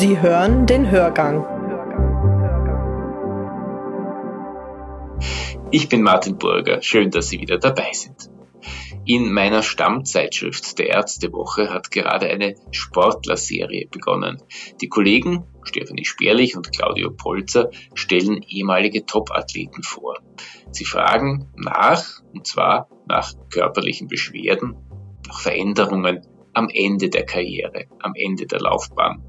Sie hören den Hörgang. Ich bin Martin Burger. Schön, dass Sie wieder dabei sind. In meiner Stammzeitschrift der Ärztewoche hat gerade eine Sportlerserie begonnen. Die Kollegen Stefanie Sperlich und Claudio Polzer stellen ehemalige Topathleten vor. Sie fragen nach, und zwar nach körperlichen Beschwerden, nach Veränderungen am Ende der Karriere, am Ende der Laufbahn.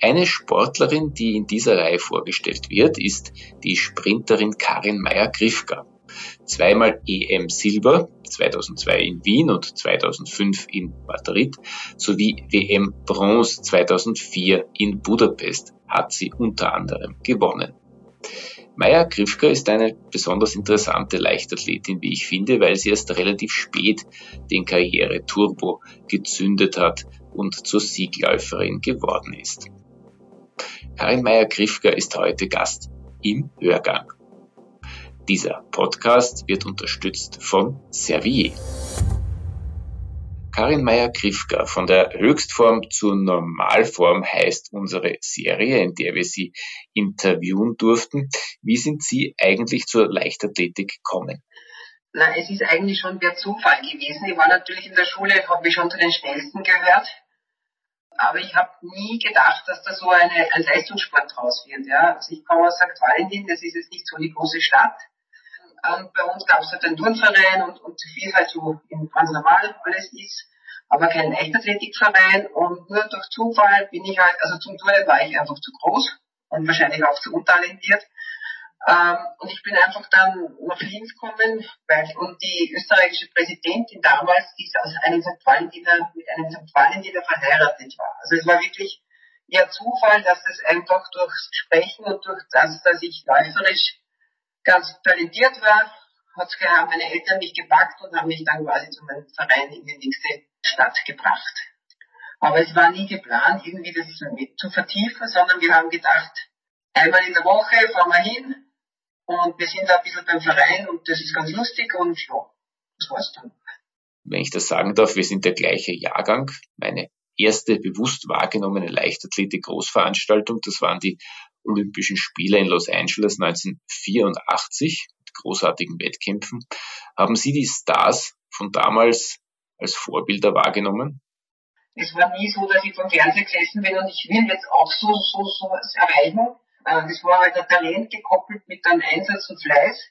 Eine Sportlerin, die in dieser Reihe vorgestellt wird, ist die Sprinterin Karin Meyer-Grifka. Zweimal EM Silber, 2002 in Wien und 2005 in Madrid, sowie WM Bronze 2004 in Budapest hat sie unter anderem gewonnen. Maya Grifka ist eine besonders interessante Leichtathletin, wie ich finde, weil sie erst relativ spät den Karriere-Turbo gezündet hat und zur Siegläuferin geworden ist. Karin Meyer-Grifka ist heute Gast im Hörgang. Dieser Podcast wird unterstützt von Servier. Karin Meyer-Grifka von der Höchstform zur Normalform heißt unsere Serie, in der wir Sie interviewen durften. Wie sind Sie eigentlich zur Leichtathletik gekommen? Na, es ist eigentlich schon der Zufall gewesen. Ich war natürlich in der Schule, habe ich schon zu den Schnellsten gehört aber ich habe nie gedacht, dass da so eine, ein Leistungssport draus wird. Ja. Also ich komme aus St. Valentin, das ist jetzt nicht so eine große Stadt. Und bei uns gab es halt einen Turnverein und, und wie halt so in ganz normal alles ist, aber kein Leichtathletikverein. Und nur durch Zufall bin ich halt, also zum Turnen war ich einfach zu groß und wahrscheinlich auch zu untalentiert. Ähm, und ich bin einfach dann nach Linz gekommen, weil, und die österreichische Präsidentin damals ist aus einem St. Valentiner, mit einem St. Valentiner verheiratet war. Also es war wirklich eher Zufall, dass es einfach durch Sprechen und durch das, dass ich läuferisch ganz talentiert war, hat haben meine Eltern mich gepackt und haben mich dann quasi zu meinem Verein in die nächste Stadt gebracht. Aber es war nie geplant, irgendwie das zu vertiefen, sondern wir haben gedacht, einmal in der Woche fahren wir hin, und wir sind da ein bisschen beim Verein und das ist ganz lustig und ja, das war's dann. Wenn ich das sagen darf, wir sind der gleiche Jahrgang. Meine erste bewusst wahrgenommene Leichtathletik-Großveranstaltung, das waren die Olympischen Spiele in Los Angeles 1984 mit großartigen Wettkämpfen. Haben Sie die Stars von damals als Vorbilder wahrgenommen? Es war nie so, dass ich vom Fernseher gesessen bin und ich will jetzt auch so, so, so was erreichen. Äh, das war halt ein Talent gekoppelt mit einem Einsatz und Fleiß.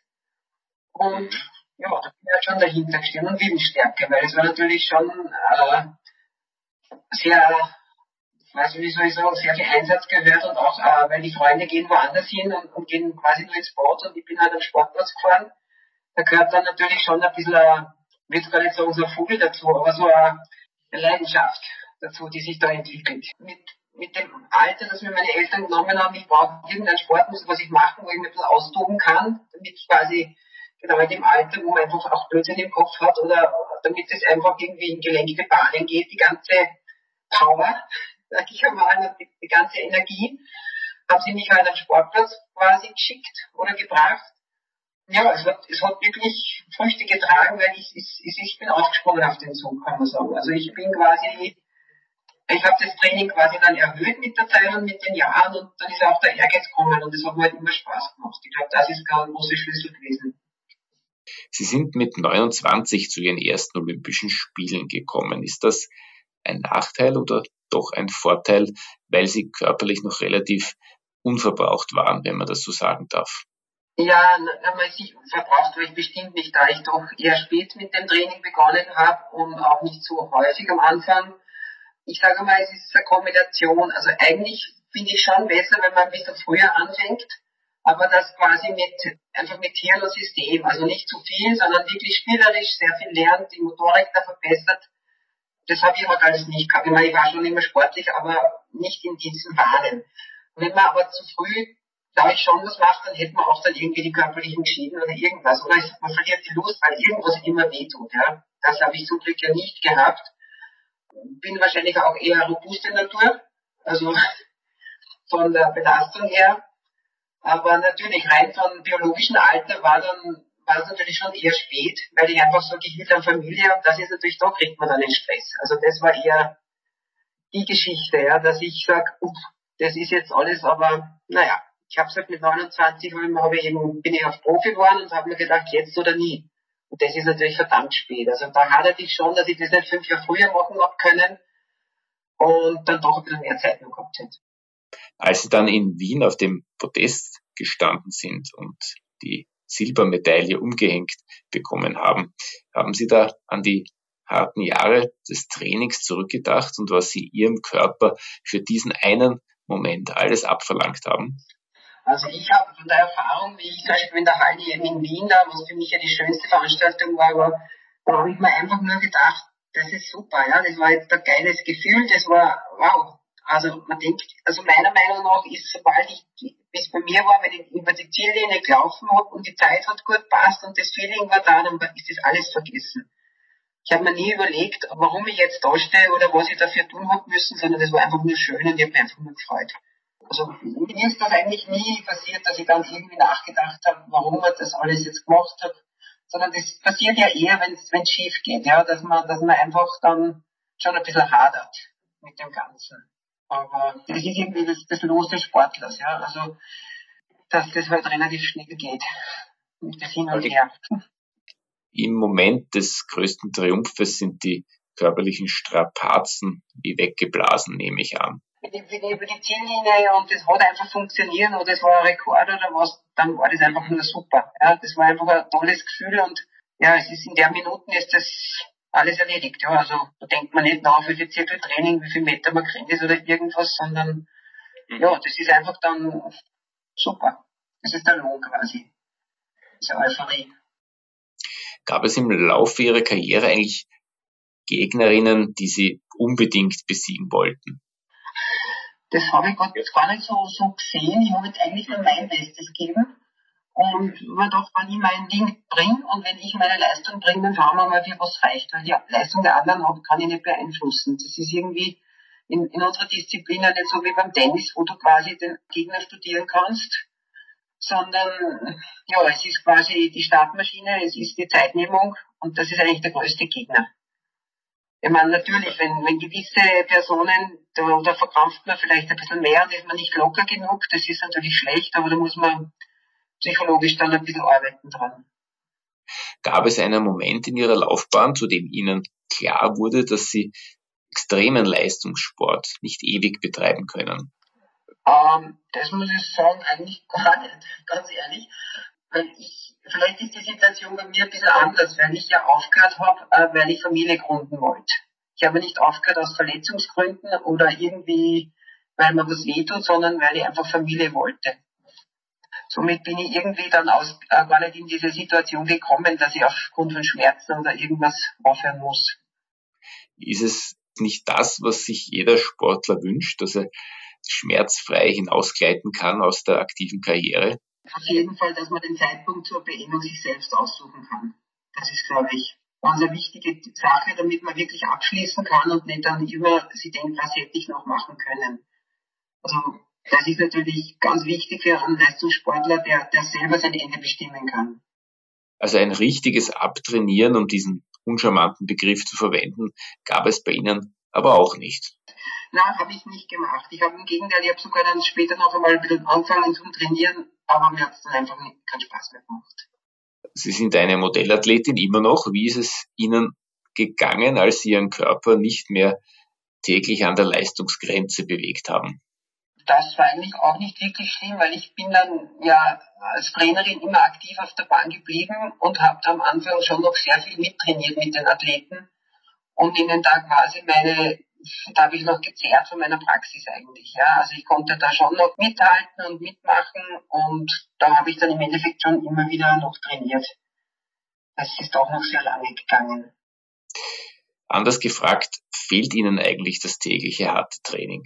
Und ja, da bin ich halt schon dahinter gestanden und Willensstärke, weil es war natürlich schon äh, sehr, weiß wie soll ich sagen, sehr viel Einsatz gehört und auch, äh, weil die Freunde gehen woanders hin und, und gehen quasi nur ins Boot und ich bin halt am Sportplatz gefahren. Da gehört dann natürlich schon ein bisschen, ich will gar nicht sagen, so ein Vogel dazu, aber so eine Leidenschaft dazu, die sich da entwickelt. Mit mit dem Alter, das mir meine Eltern genommen haben, ich brauche irgendeinen Sport, muss was ich machen, wo ich mich ein bisschen austoben kann, damit ich quasi genau in dem Alter, wo man einfach auch Blödsinn im Kopf hat oder damit es einfach irgendwie in gelenkige Bahnen geht, die ganze Power, sag ich einmal, die, die ganze Energie, haben sie mich halt am Sportplatz quasi geschickt oder gebracht. Ja, es hat, es hat wirklich Früchte getragen, weil ich, ich, ich bin aufgesprungen auf den Zug, kann man sagen. Also ich bin quasi ich habe das Training quasi dann erhöht mit der Zeit und mit den Jahren und dann ist auch der Ehrgeiz gekommen und das hat mir halt immer Spaß gemacht. Ich glaube, das ist ein großer Schlüssel gewesen. Sie sind mit 29 zu Ihren ersten Olympischen Spielen gekommen. Ist das ein Nachteil oder doch ein Vorteil, weil Sie körperlich noch relativ unverbraucht waren, wenn man das so sagen darf? Ja, einmal sich verbraucht war ich bestimmt nicht, da ich doch eher spät mit dem Training begonnen habe und auch nicht so häufig am Anfang ich sage mal, es ist eine Kombination. Also eigentlich finde ich schon besser, wenn man ein bisschen früher anfängt, aber das quasi mit, einfach mit Hirn System. Also nicht zu viel, sondern wirklich spielerisch sehr viel lernt, die Motorik da verbessert. Das habe ich halt alles nicht gehabt. Ich, meine, ich war schon immer sportlich, aber nicht in diesen Bahnen. Wenn man aber zu früh, glaube ich, schon was macht, dann hätte man auch dann irgendwie die körperlichen Geschieden oder irgendwas. Oder man verliert die Lust, weil irgendwas immer wehtut. Ja. Das habe ich zum Glück ja nicht gehabt bin wahrscheinlich auch eher robuste Natur, also von der Belastung her. Aber natürlich rein von biologischem Alter war dann war es natürlich schon eher spät, weil ich einfach so ich will dann Familie und das ist natürlich, da kriegt man dann den Stress. Also das war eher die Geschichte, ja, dass ich sage, Das ist jetzt alles, aber naja, ich habe es halt mit 29 habe ich eben, bin ich auf Profi geworden und habe mir gedacht, jetzt oder nie. Und das ist natürlich verdammt spät. Also da haderte ich schon, dass ich das nicht fünf Jahre früher machen habe können und dann doch ein bisschen mehr Zeit noch gehabt hätte. Als Sie dann in Wien auf dem Podest gestanden sind und die Silbermedaille umgehängt bekommen haben, haben Sie da an die harten Jahre des Trainings zurückgedacht und was Sie Ihrem Körper für diesen einen Moment alles abverlangt haben? Also ich habe von der Erfahrung, wie ich zum Beispiel in der Halle in Wien da, was für mich ja die schönste Veranstaltung war, war da habe ich mir einfach nur gedacht, das ist super, ja, das war jetzt ein geiles Gefühl, das war wow. Also man denkt, also meiner Meinung nach ist, sobald ich, wie es bei mir war, wenn ich über die Ziellinie gelaufen habe und die Zeit hat gut passt und das Feeling war da, dann ist das alles vergessen. Ich habe mir nie überlegt, warum ich jetzt da stehe oder was ich dafür tun habe müssen, sondern das war einfach nur schön und ich habe mich einfach nur gefreut. Also mir ist das eigentlich nie passiert, dass ich dann irgendwie nachgedacht habe, warum ich das alles jetzt gemacht habe, sondern das passiert ja eher, wenn es schief geht, ja, dass man, dass man einfach dann schon ein bisschen hadert mit dem Ganzen. Aber das ist irgendwie das, das Los des Sportlers, ja, also dass das halt relativ schnell geht. Das Hin und Her. Im Moment des größten Triumphes sind die körperlichen Strapazen wie weggeblasen, nehme ich an bin ich über die Ziellinie und das hat einfach funktioniert oder es war ein Rekord oder was, dann war das einfach nur super. Ja, das war einfach ein tolles Gefühl und ja, es ist in der Minuten ist das alles erledigt. Ja, also da denkt man nicht nach, wie viel Zirkeltraining, wie viel Meter man kriegt ist oder irgendwas, sondern mhm. ja, das ist einfach dann super. Das ist der Lohn quasi. Diese Euphorie. Gab es im Laufe Ihrer Karriere eigentlich Gegnerinnen, die Sie unbedingt besiegen wollten? Das habe ich jetzt gar nicht so, so gesehen. Ich habe jetzt eigentlich nur mein Bestes gegeben. Und man doch, wenn ich mein Ding bringe und wenn ich meine Leistung bringe, dann schauen wir mal, wie was reicht. Weil die Leistung der anderen hab, kann ich nicht beeinflussen. Das ist irgendwie in, in unserer Disziplin nicht so wie beim Tennis, wo du quasi den Gegner studieren kannst, sondern ja, es ist quasi die Startmaschine, es ist die Zeitnehmung und das ist eigentlich der größte Gegner. Ich meine, natürlich, wenn, wenn gewisse Personen, da, da verkrampft man vielleicht ein bisschen mehr und ist man nicht locker genug, das ist natürlich schlecht, aber da muss man psychologisch dann ein bisschen arbeiten dran. Gab es einen Moment in Ihrer Laufbahn, zu dem Ihnen klar wurde, dass Sie extremen Leistungssport nicht ewig betreiben können? Ähm, das muss ich sagen, eigentlich gar nicht, ganz ehrlich. Weil ich, vielleicht ist die Situation bei mir ein bisschen anders, weil ich ja aufgehört habe, äh, weil ich Familie gründen wollte. Ich habe nicht aufgehört aus Verletzungsgründen oder irgendwie, weil mir was wehtut, sondern weil ich einfach Familie wollte. Somit bin ich irgendwie dann aus, äh, gar nicht in diese Situation gekommen, dass ich aufgrund von Schmerzen oder irgendwas aufhören muss. Ist es nicht das, was sich jeder Sportler wünscht, dass er schmerzfrei hinausgleiten kann aus der aktiven Karriere? Auf jeden Fall, dass man den Zeitpunkt zur Beendung sich selbst aussuchen kann. Das ist, glaube ich, eine wichtige Sache, damit man wirklich abschließen kann und nicht dann über sie denkt, was hätte ich noch machen können. Also das ist natürlich ganz wichtig für einen Leistungssportler, der, der selber sein Ende bestimmen kann. Also ein richtiges Abtrainieren, um diesen uncharmanten Begriff zu verwenden, gab es bei Ihnen aber auch nicht. Nein, habe ich nicht gemacht. Ich habe im Gegenteil, ich habe sogar dann später noch einmal ein bisschen angefangen zum Trainieren, aber mir hat es dann einfach keinen Spaß mehr gemacht. Sie sind eine Modellathletin immer noch. Wie ist es Ihnen gegangen, als Sie Ihren Körper nicht mehr täglich an der Leistungsgrenze bewegt haben? Das war eigentlich auch nicht wirklich schlimm, weil ich bin dann ja als Trainerin immer aktiv auf der Bahn geblieben und habe am Anfang schon noch sehr viel mittrainiert mit den Athleten und ihnen da quasi meine da habe ich noch gezehrt von meiner Praxis eigentlich. Ja. Also ich konnte da schon noch mithalten und mitmachen und da habe ich dann im Endeffekt schon immer wieder noch trainiert. Das ist auch noch sehr lange gegangen. Anders gefragt, fehlt Ihnen eigentlich das tägliche harte Training?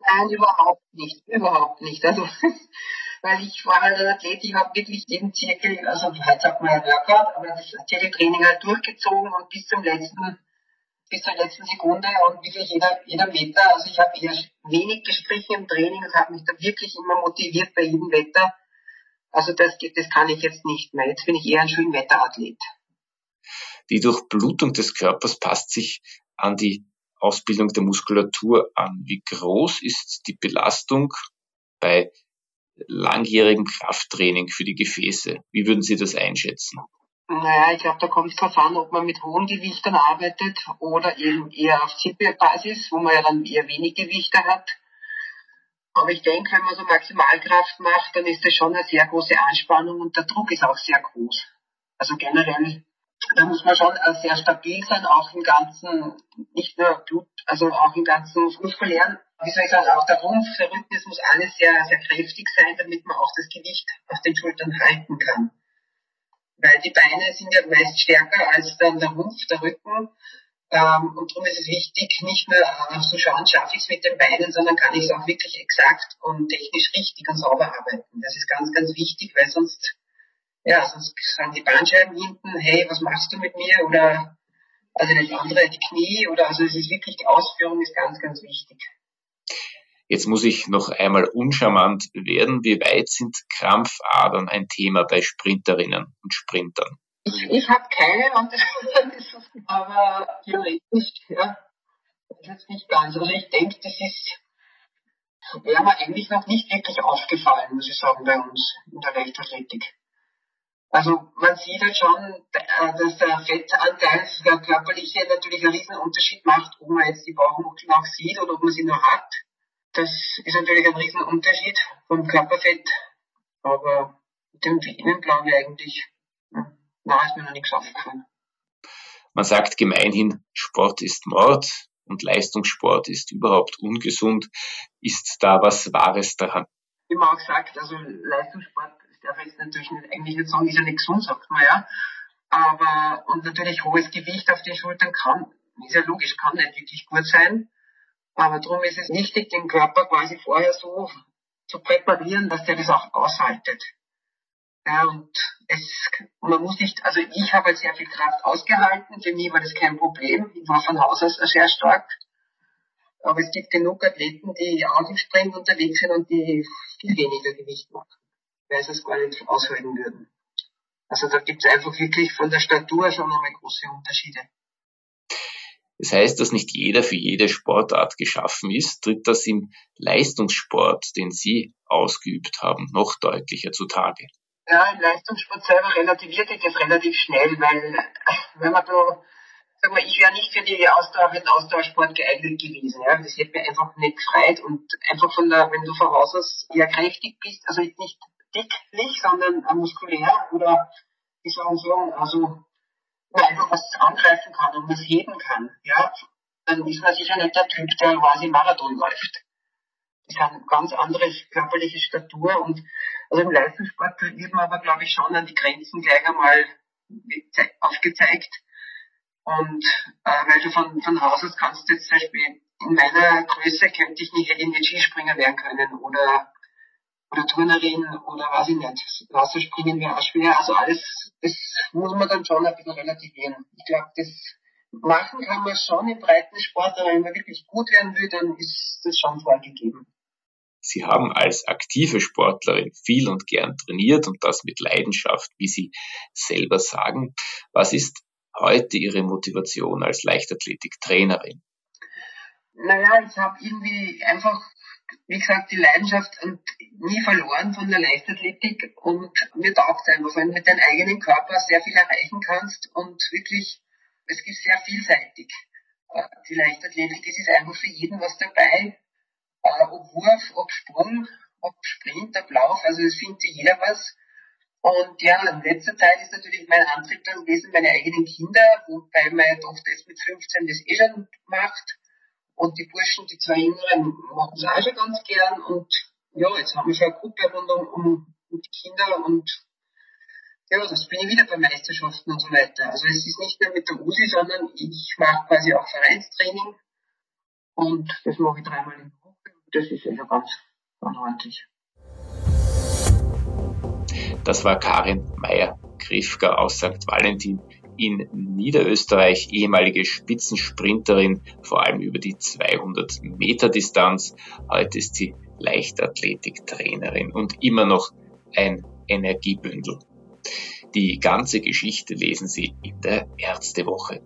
Nein, überhaupt nicht, überhaupt nicht. Also, weil ich war halt ein Athlet, ich habe wirklich jeden Zirkel, also heute sagt man ja Workout, aber das Zirkeltraining halt durchgezogen und bis zum letzten bis zur letzten Sekunde und wirklich jeder, jeder Meter. Also ich habe eher wenig gestrichen im Training und habe mich da wirklich immer motiviert bei jedem Wetter. Also das, das kann ich jetzt nicht mehr. Jetzt bin ich eher ein Schönwetterathlet. Die Durchblutung des Körpers passt sich an die Ausbildung der Muskulatur an. Wie groß ist die Belastung bei langjährigem Krafttraining für die Gefäße? Wie würden Sie das einschätzen? Naja, ich glaube, da kommt es darauf an, ob man mit hohen Gewichtern arbeitet oder eben eher auf Zielbasis, wo man ja dann eher wenig Gewichte hat. Aber ich denke, wenn man so Maximalkraft macht, dann ist das schon eine sehr große Anspannung und der Druck ist auch sehr groß. Also generell, da muss man schon sehr stabil sein, auch im ganzen, nicht nur Blut, also auch im ganzen muskulären, wie soll ich sagen, auch der Rumpf, der Rücken, das muss alles sehr, sehr kräftig sein, damit man auch das Gewicht auf den Schultern halten kann weil die Beine sind ja meist stärker als dann der Rumpf, der Rücken. Ähm, und darum ist es wichtig, nicht nur äh, zu schauen, schaffe ich es mit den Beinen, sondern kann ich es auch wirklich exakt und technisch richtig und sauber arbeiten. Das ist ganz, ganz wichtig, weil sonst, ja, sonst sagen die Bandscheiben hinten, hey, was machst du mit mir? Oder, also das andere, die Knie, oder, also es ist wirklich, die Ausführung ist ganz, ganz wichtig. Jetzt muss ich noch einmal uncharmant werden. Wie weit sind Krampfadern ein Thema bei Sprinterinnen und Sprintern? Ich, ich habe keine aber theoretisch, ja, das jetzt nicht ganz. Also ich denke, das ist, wäre mir eigentlich noch nicht wirklich aufgefallen, muss ich sagen, bei uns in der Leichtathletik. Also man sieht halt schon, dass der Fettanteil, der körperliche natürlich einen riesen Unterschied macht, ob man jetzt die Bauchmuskeln auch sieht oder ob man sie nur hat. Das ist natürlich ein Riesenunterschied vom Körperfett, aber mit dem Venen glaube ich eigentlich, na, ist mir noch nichts aufgefallen. Man sagt gemeinhin, Sport ist Mord und Leistungssport ist überhaupt ungesund. Ist da was Wahres daran? Wie man auch sagt, also Leistungssport, darf jetzt natürlich nicht, eigentlich nicht sagen, ist ja nicht gesund, sagt man ja. Aber, und natürlich hohes Gewicht auf den Schultern kann, ist ja logisch, kann nicht wirklich gut sein. Aber darum ist es wichtig, den Körper quasi vorher so zu präparieren, dass der das auch aushaltet. Ja, und es, man muss nicht, also ich habe halt sehr viel Kraft ausgehalten, für mich war das kein Problem. Ich war von Haus aus sehr stark. Aber es gibt genug Athleten, die Sprint unterwegs sind und die viel weniger Gewicht machen, weil sie es gar nicht aushalten würden. Also da gibt es einfach wirklich von der Statur schon nochmal große Unterschiede. Das heißt, dass nicht jeder für jede Sportart geschaffen ist, tritt das im Leistungssport, den Sie ausgeübt haben, noch deutlicher zutage. Ja, im Leistungssport selber relativiert sich das relativ schnell, weil wenn man da, sag mal, ich wäre nicht für die Ausdauer, für den Ausdauersport geeignet gewesen. Ja. Das hätte mir einfach nicht gefreut und einfach von der, wenn du von Haus aus eher kräftig bist, also nicht dicklich, sondern muskulär oder wie soll man sagen, also einfach was angreifen kann und was heben kann, ja, dann ist man sicher nicht der Typ, der quasi Marathon läuft. Das hat eine ganz andere körperliche Statur und also im Leistungssport wird man aber, glaube ich, schon an die Grenzen gleich einmal aufgezeigt. Und äh, weil du von, von Haus aus kannst jetzt zum Beispiel in meiner Größe könnte ich nicht, hätte Skispringer werden können oder oder Turnerin oder weiß ich nicht, Wasserspringen wäre auch schwer. Also alles, das muss man dann schon ein bisschen relativieren. Ich glaube, das machen kann man schon im breiten Sport, aber wenn man wirklich gut werden will, dann ist das schon vorgegeben. Sie haben als aktive Sportlerin viel und gern trainiert und das mit Leidenschaft, wie Sie selber sagen. Was ist heute Ihre Motivation als Leichtathletiktrainerin? Naja, ich habe irgendwie einfach wie gesagt, die Leidenschaft und nie verloren von der Leichtathletik und mir taugt einfach, wenn du mit deinem eigenen Körper sehr viel erreichen kannst und wirklich, es ist sehr vielseitig. Äh, die Leichtathletik, es ist einfach für jeden was dabei, äh, ob Wurf, ob Sprung, ob Sprint, ob Lauf, also es findet jeder was. Und ja, in letzter Zeit ist natürlich mein Antrieb dann gewesen, meine eigenen Kinder, wobei meine Tochter jetzt mit 15 das eh schon macht und die Burschen, die zwei Jüngeren, machen es auch schon ganz gern. Und ja, jetzt haben wir schon eine Gruppe rund um, um, die Kinder und ja, das bin ich wieder bei Meisterschaften und so weiter. Also es ist nicht nur mit der USI, sondern ich mache quasi auch Vereinstraining und das mache ich dreimal in der Woche. Das ist also ganz, ganz ordentlich. Das war Karin Meyer-Grifka aus St. Valentin in Niederösterreich, ehemalige Spitzensprinterin, vor allem über die 200 Meter Distanz. Heute ist sie Leichtathletiktrainerin und immer noch ein Energiebündel. Die ganze Geschichte lesen Sie in der Ärztewoche.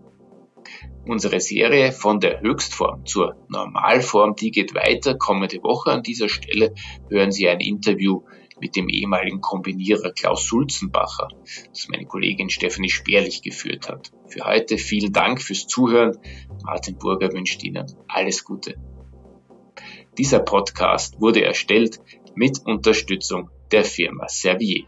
Unsere Serie von der Höchstform zur Normalform, die geht weiter. Kommende Woche an dieser Stelle hören Sie ein Interview mit dem ehemaligen Kombinierer Klaus Sulzenbacher, das meine Kollegin Stephanie Sperlich geführt hat. Für heute vielen Dank fürs Zuhören. Martin Burger wünscht Ihnen alles Gute. Dieser Podcast wurde erstellt mit Unterstützung der Firma Servier.